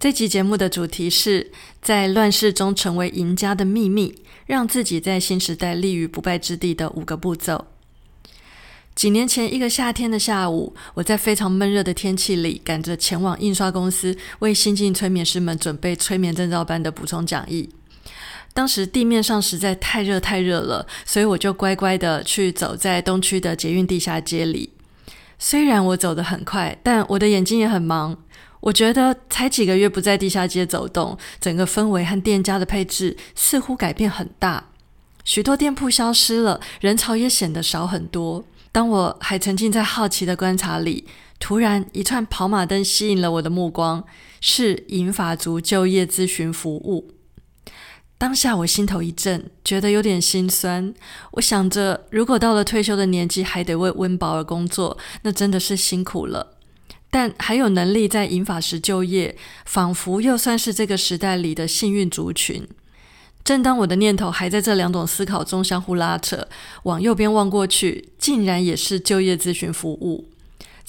这集节目的主题是在乱世中成为赢家的秘密，让自己在新时代立于不败之地的五个步骤。几年前一个夏天的下午，我在非常闷热的天气里，赶着前往印刷公司，为新进催眠师们准备催眠证照班的补充讲义。当时地面上实在太热太热了，所以我就乖乖的去走在东区的捷运地下街里。虽然我走得很快，但我的眼睛也很忙。我觉得才几个月不在地下街走动，整个氛围和店家的配置似乎改变很大。许多店铺消失了，人潮也显得少很多。当我还沉浸在好奇的观察里，突然一串跑马灯吸引了我的目光，是银发族就业咨询服务。当下我心头一震，觉得有点心酸。我想着，如果到了退休的年纪还得为温饱而工作，那真的是辛苦了。但还有能力在银发时就业，仿佛又算是这个时代里的幸运族群。正当我的念头还在这两种思考中相互拉扯，往右边望过去，竟然也是就业咨询服务。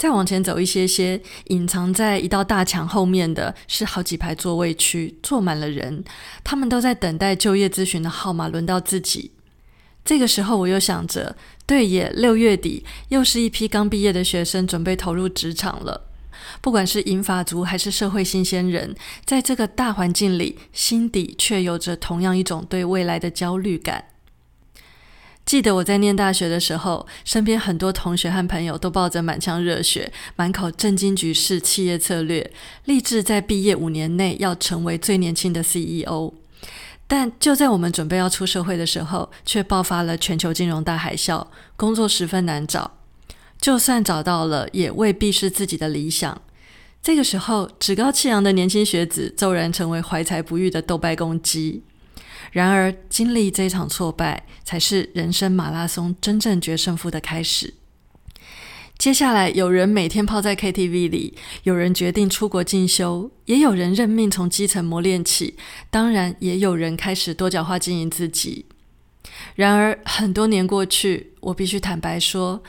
再往前走一些些，隐藏在一道大墙后面的是好几排座位区，坐满了人，他们都在等待就业咨询的号码轮到自己。这个时候，我又想着，对耶，六月底又是一批刚毕业的学生准备投入职场了。不管是银发族还是社会新鲜人，在这个大环境里，心底却有着同样一种对未来的焦虑感。记得我在念大学的时候，身边很多同学和朋友都抱着满腔热血，满口震惊局势、企业策略，立志在毕业五年内要成为最年轻的 CEO。但就在我们准备要出社会的时候，却爆发了全球金融大海啸，工作十分难找。就算找到了，也未必是自己的理想。这个时候，趾高气扬的年轻学子骤然成为怀才不遇的斗败公鸡。然而，经历这场挫败，才是人生马拉松真正决胜负的开始。接下来，有人每天泡在 KTV 里，有人决定出国进修，也有人任命从基层磨练起，当然，也有人开始多角化经营自己。然而，很多年过去，我必须坦白说。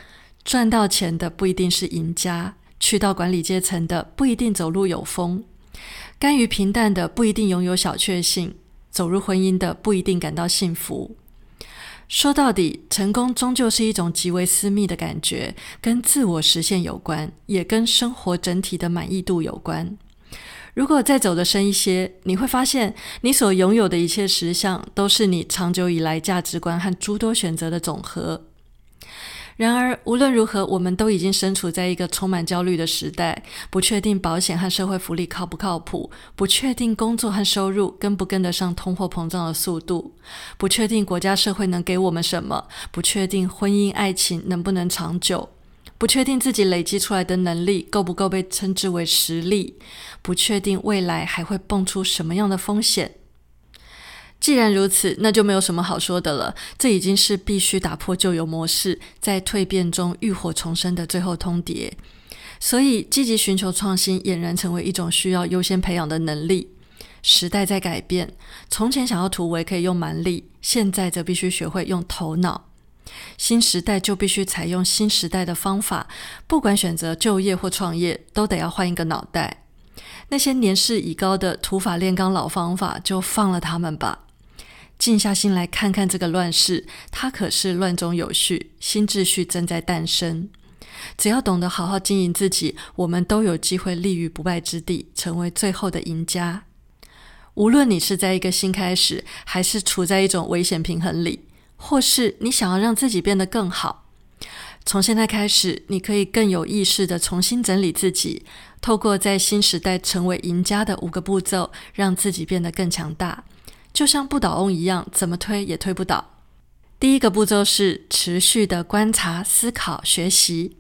赚到钱的不一定是赢家，去到管理阶层的不一定走路有风，甘于平淡的不一定拥有小确幸，走入婚姻的不一定感到幸福。说到底，成功终究是一种极为私密的感觉，跟自我实现有关，也跟生活整体的满意度有关。如果再走得深一些，你会发现，你所拥有的一切实相，都是你长久以来价值观和诸多选择的总和。然而，无论如何，我们都已经身处在一个充满焦虑的时代，不确定保险和社会福利靠不靠谱，不确定工作和收入跟不跟得上通货膨胀的速度，不确定国家社会能给我们什么，不确定婚姻爱情能不能长久，不确定自己累积出来的能力够不够被称之为实力，不确定未来还会蹦出什么样的风险。既然如此，那就没有什么好说的了。这已经是必须打破旧有模式，在蜕变中浴火重生的最后通牒。所以，积极寻求创新俨然成为一种需要优先培养的能力。时代在改变，从前想要突围可以用蛮力，现在则必须学会用头脑。新时代就必须采用新时代的方法，不管选择就业或创业，都得要换一个脑袋。那些年事已高的土法炼钢老方法，就放了他们吧。静下心来看看这个乱世，它可是乱中有序，新秩序正在诞生。只要懂得好好经营自己，我们都有机会立于不败之地，成为最后的赢家。无论你是在一个新开始，还是处在一种危险平衡里，或是你想要让自己变得更好，从现在开始，你可以更有意识的重新整理自己，透过在新时代成为赢家的五个步骤，让自己变得更强大。就像不倒翁一样，怎么推也推不倒。第一个步骤是持续的观察、思考、学习。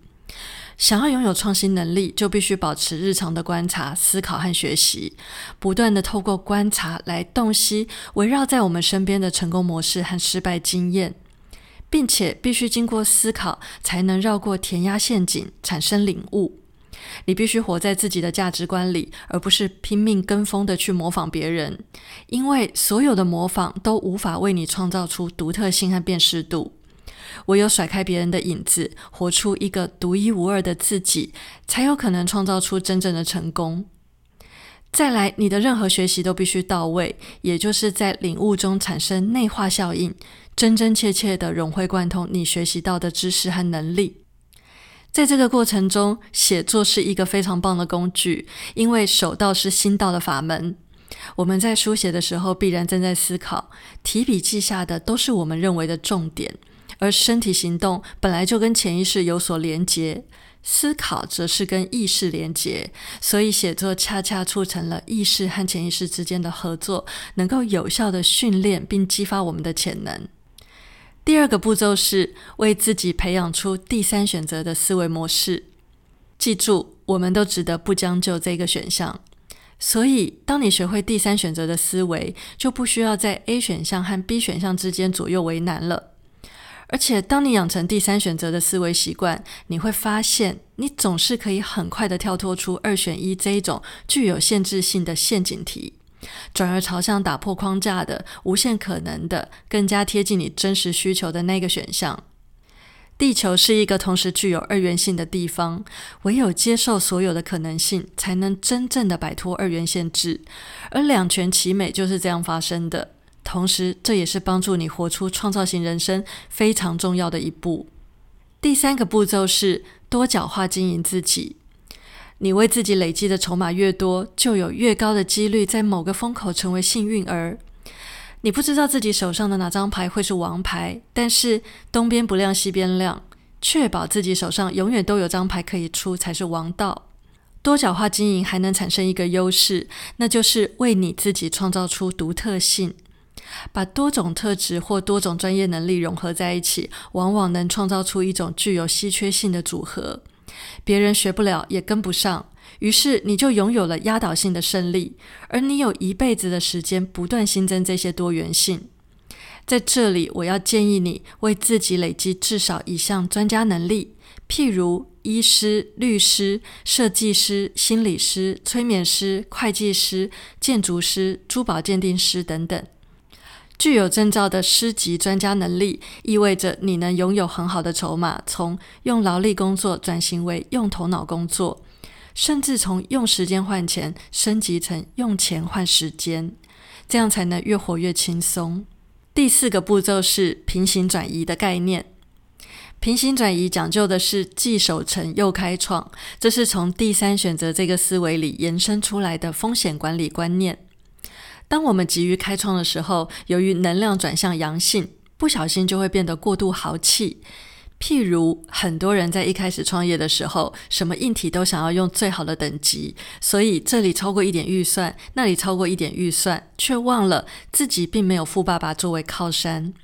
想要拥有创新能力，就必须保持日常的观察、思考和学习，不断的透过观察来洞悉围绕在我们身边的成功模式和失败经验。并且必须经过思考，才能绕过填鸭陷阱，产生领悟。你必须活在自己的价值观里，而不是拼命跟风的去模仿别人，因为所有的模仿都无法为你创造出独特性和辨识度。唯有甩开别人的影子，活出一个独一无二的自己，才有可能创造出真正的成功。再来，你的任何学习都必须到位，也就是在领悟中产生内化效应，真真切切的融会贯通你学习到的知识和能力。在这个过程中，写作是一个非常棒的工具，因为手到是心到的法门。我们在书写的时候，必然正在思考，提笔记下的都是我们认为的重点。而身体行动本来就跟潜意识有所连结，思考则是跟意识连结，所以写作恰恰促成了意识和潜意识之间的合作，能够有效的训练并激发我们的潜能。第二个步骤是为自己培养出第三选择的思维模式。记住，我们都值得不将就这个选项。所以，当你学会第三选择的思维，就不需要在 A 选项和 B 选项之间左右为难了。而且，当你养成第三选择的思维习惯，你会发现，你总是可以很快的跳脱出二选一这一种具有限制性的陷阱题，转而朝向打破框架的无限可能的、更加贴近你真实需求的那个选项。地球是一个同时具有二元性的地方，唯有接受所有的可能性，才能真正的摆脱二元限制，而两全其美就是这样发生的。同时，这也是帮助你活出创造型人生非常重要的一步。第三个步骤是多角化经营自己。你为自己累积的筹码越多，就有越高的几率在某个风口成为幸运儿。你不知道自己手上的哪张牌会是王牌，但是东边不亮西边亮，确保自己手上永远都有张牌可以出才是王道。多角化经营还能产生一个优势，那就是为你自己创造出独特性。把多种特质或多种专业能力融合在一起，往往能创造出一种具有稀缺性的组合，别人学不了也跟不上，于是你就拥有了压倒性的胜利。而你有一辈子的时间不断新增这些多元性。在这里，我要建议你为自己累积至少一项专家能力，譬如医师、律师、设计师、心理师、催眠师、会计师、建筑师、珠宝鉴定师等等。具有证照的师级专家能力，意味着你能拥有很好的筹码，从用劳力工作转型为用头脑工作，甚至从用时间换钱升级成用钱换时间，这样才能越活越轻松。第四个步骤是平行转移的概念。平行转移讲究的是既守成又开创，这是从第三选择这个思维里延伸出来的风险管理观念。当我们急于开创的时候，由于能量转向阳性，不小心就会变得过度豪气。譬如，很多人在一开始创业的时候，什么硬体都想要用最好的等级，所以这里超过一点预算，那里超过一点预算，却忘了自己并没有富爸爸作为靠山。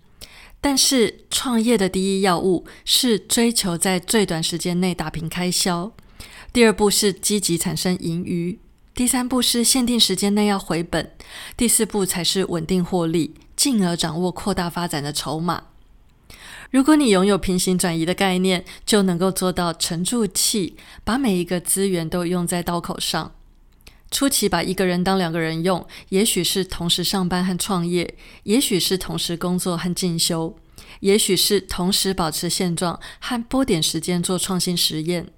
但是，创业的第一要务是追求在最短时间内打平开销，第二步是积极产生盈余。第三步是限定时间内要回本，第四步才是稳定获利，进而掌握扩大发展的筹码。如果你拥有平行转移的概念，就能够做到沉住气，把每一个资源都用在刀口上。初期把一个人当两个人用，也许是同时上班和创业，也许是同时工作和进修，也许是同时保持现状和拨点时间做创新实验。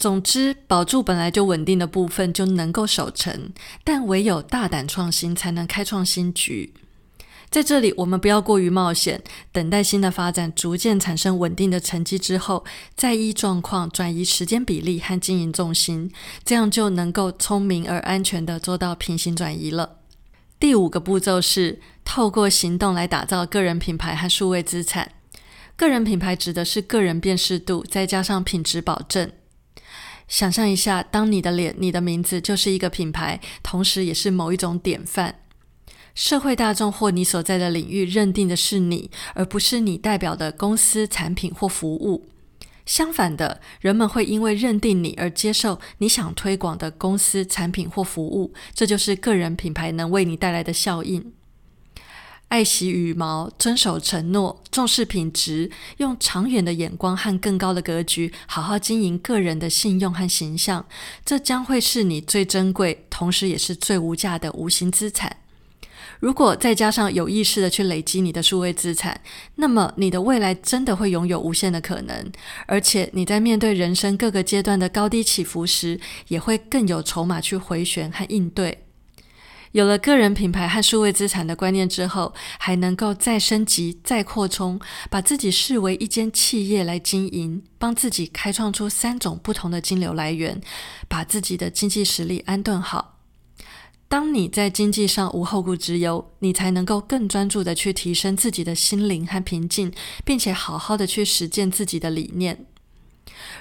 总之，保住本来就稳定的部分就能够守成，但唯有大胆创新，才能开创新局。在这里，我们不要过于冒险，等待新的发展逐渐产生稳定的成绩之后，再依状况转移时间比例和经营重心，这样就能够聪明而安全的做到平行转移了。第五个步骤是透过行动来打造个人品牌和数位资产。个人品牌指的是个人辨识度，再加上品质保证。想象一下，当你的脸、你的名字就是一个品牌，同时也是某一种典范。社会大众或你所在的领域认定的是你，而不是你代表的公司、产品或服务。相反的，人们会因为认定你而接受你想推广的公司、产品或服务。这就是个人品牌能为你带来的效应。爱惜羽毛，遵守承诺，重视品质，用长远的眼光和更高的格局，好好经营个人的信用和形象，这将会是你最珍贵，同时也是最无价的无形资产。如果再加上有意识的去累积你的数位资产，那么你的未来真的会拥有无限的可能，而且你在面对人生各个阶段的高低起伏时，也会更有筹码去回旋和应对。有了个人品牌和数位资产的观念之后，还能够再升级、再扩充，把自己视为一间企业来经营，帮自己开创出三种不同的金流来源，把自己的经济实力安顿好。当你在经济上无后顾之忧，你才能够更专注的去提升自己的心灵和平静，并且好好的去实践自己的理念。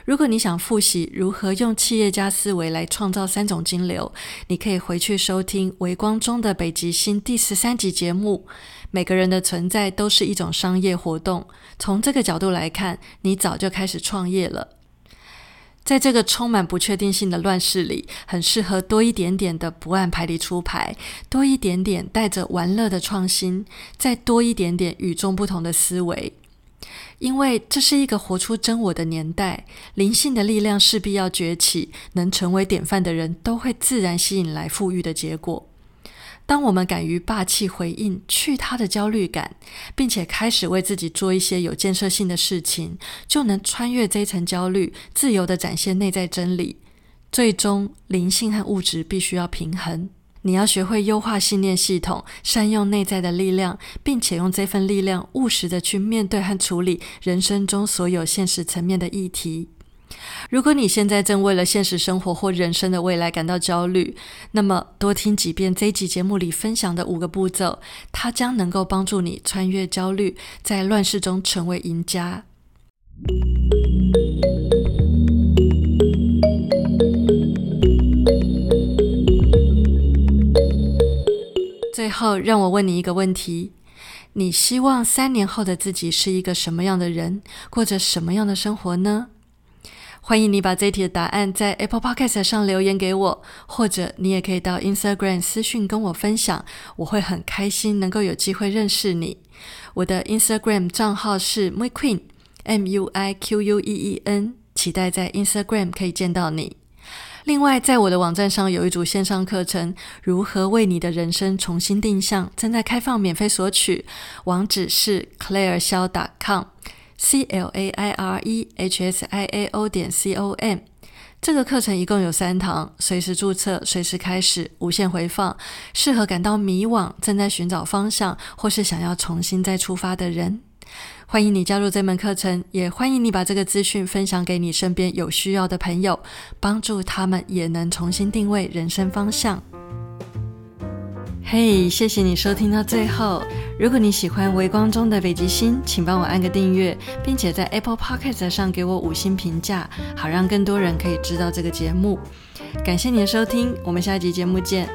如果你想复习如何用企业家思维来创造三种金流，你可以回去收听《微光中的北极星》第十三集节目。每个人的存在都是一种商业活动，从这个角度来看，你早就开始创业了。在这个充满不确定性的乱世里，很适合多一点点的不按牌理出牌，多一点点带着玩乐的创新，再多一点点与众不同的思维。因为这是一个活出真我的年代，灵性的力量势必要崛起，能成为典范的人都会自然吸引来富裕的结果。当我们敢于霸气回应，去他的焦虑感，并且开始为自己做一些有建设性的事情，就能穿越这层焦虑，自由的展现内在真理。最终，灵性和物质必须要平衡。你要学会优化信念系统，善用内在的力量，并且用这份力量务实的去面对和处理人生中所有现实层面的议题。如果你现在正为了现实生活或人生的未来感到焦虑，那么多听几遍这集节目里分享的五个步骤，它将能够帮助你穿越焦虑，在乱世中成为赢家。最后，让我问你一个问题：你希望三年后的自己是一个什么样的人，过着什么样的生活呢？欢迎你把这题的答案在 Apple Podcast 上留言给我，或者你也可以到 Instagram 私讯跟我分享，我会很开心能够有机会认识你。我的 Instagram 账号是 MuiQueen，M U I Q U E E N，期待在 Instagram 可以见到你。另外，在我的网站上有一组线上课程，如何为你的人生重新定向，正在开放免费索取，网址是 ClaireXiao.com。c l a i r e h s i a o 点 c o m，这个课程一共有三堂，随时注册，随时开始，无限回放，适合感到迷惘、正在寻找方向，或是想要重新再出发的人。欢迎你加入这门课程，也欢迎你把这个资讯分享给你身边有需要的朋友，帮助他们也能重新定位人生方向。嘿，谢谢你收听到最后。如果你喜欢《微光中的北极星》，请帮我按个订阅，并且在 Apple Podcast 上给我五星评价，好让更多人可以知道这个节目。感谢你的收听，我们下一集节目见。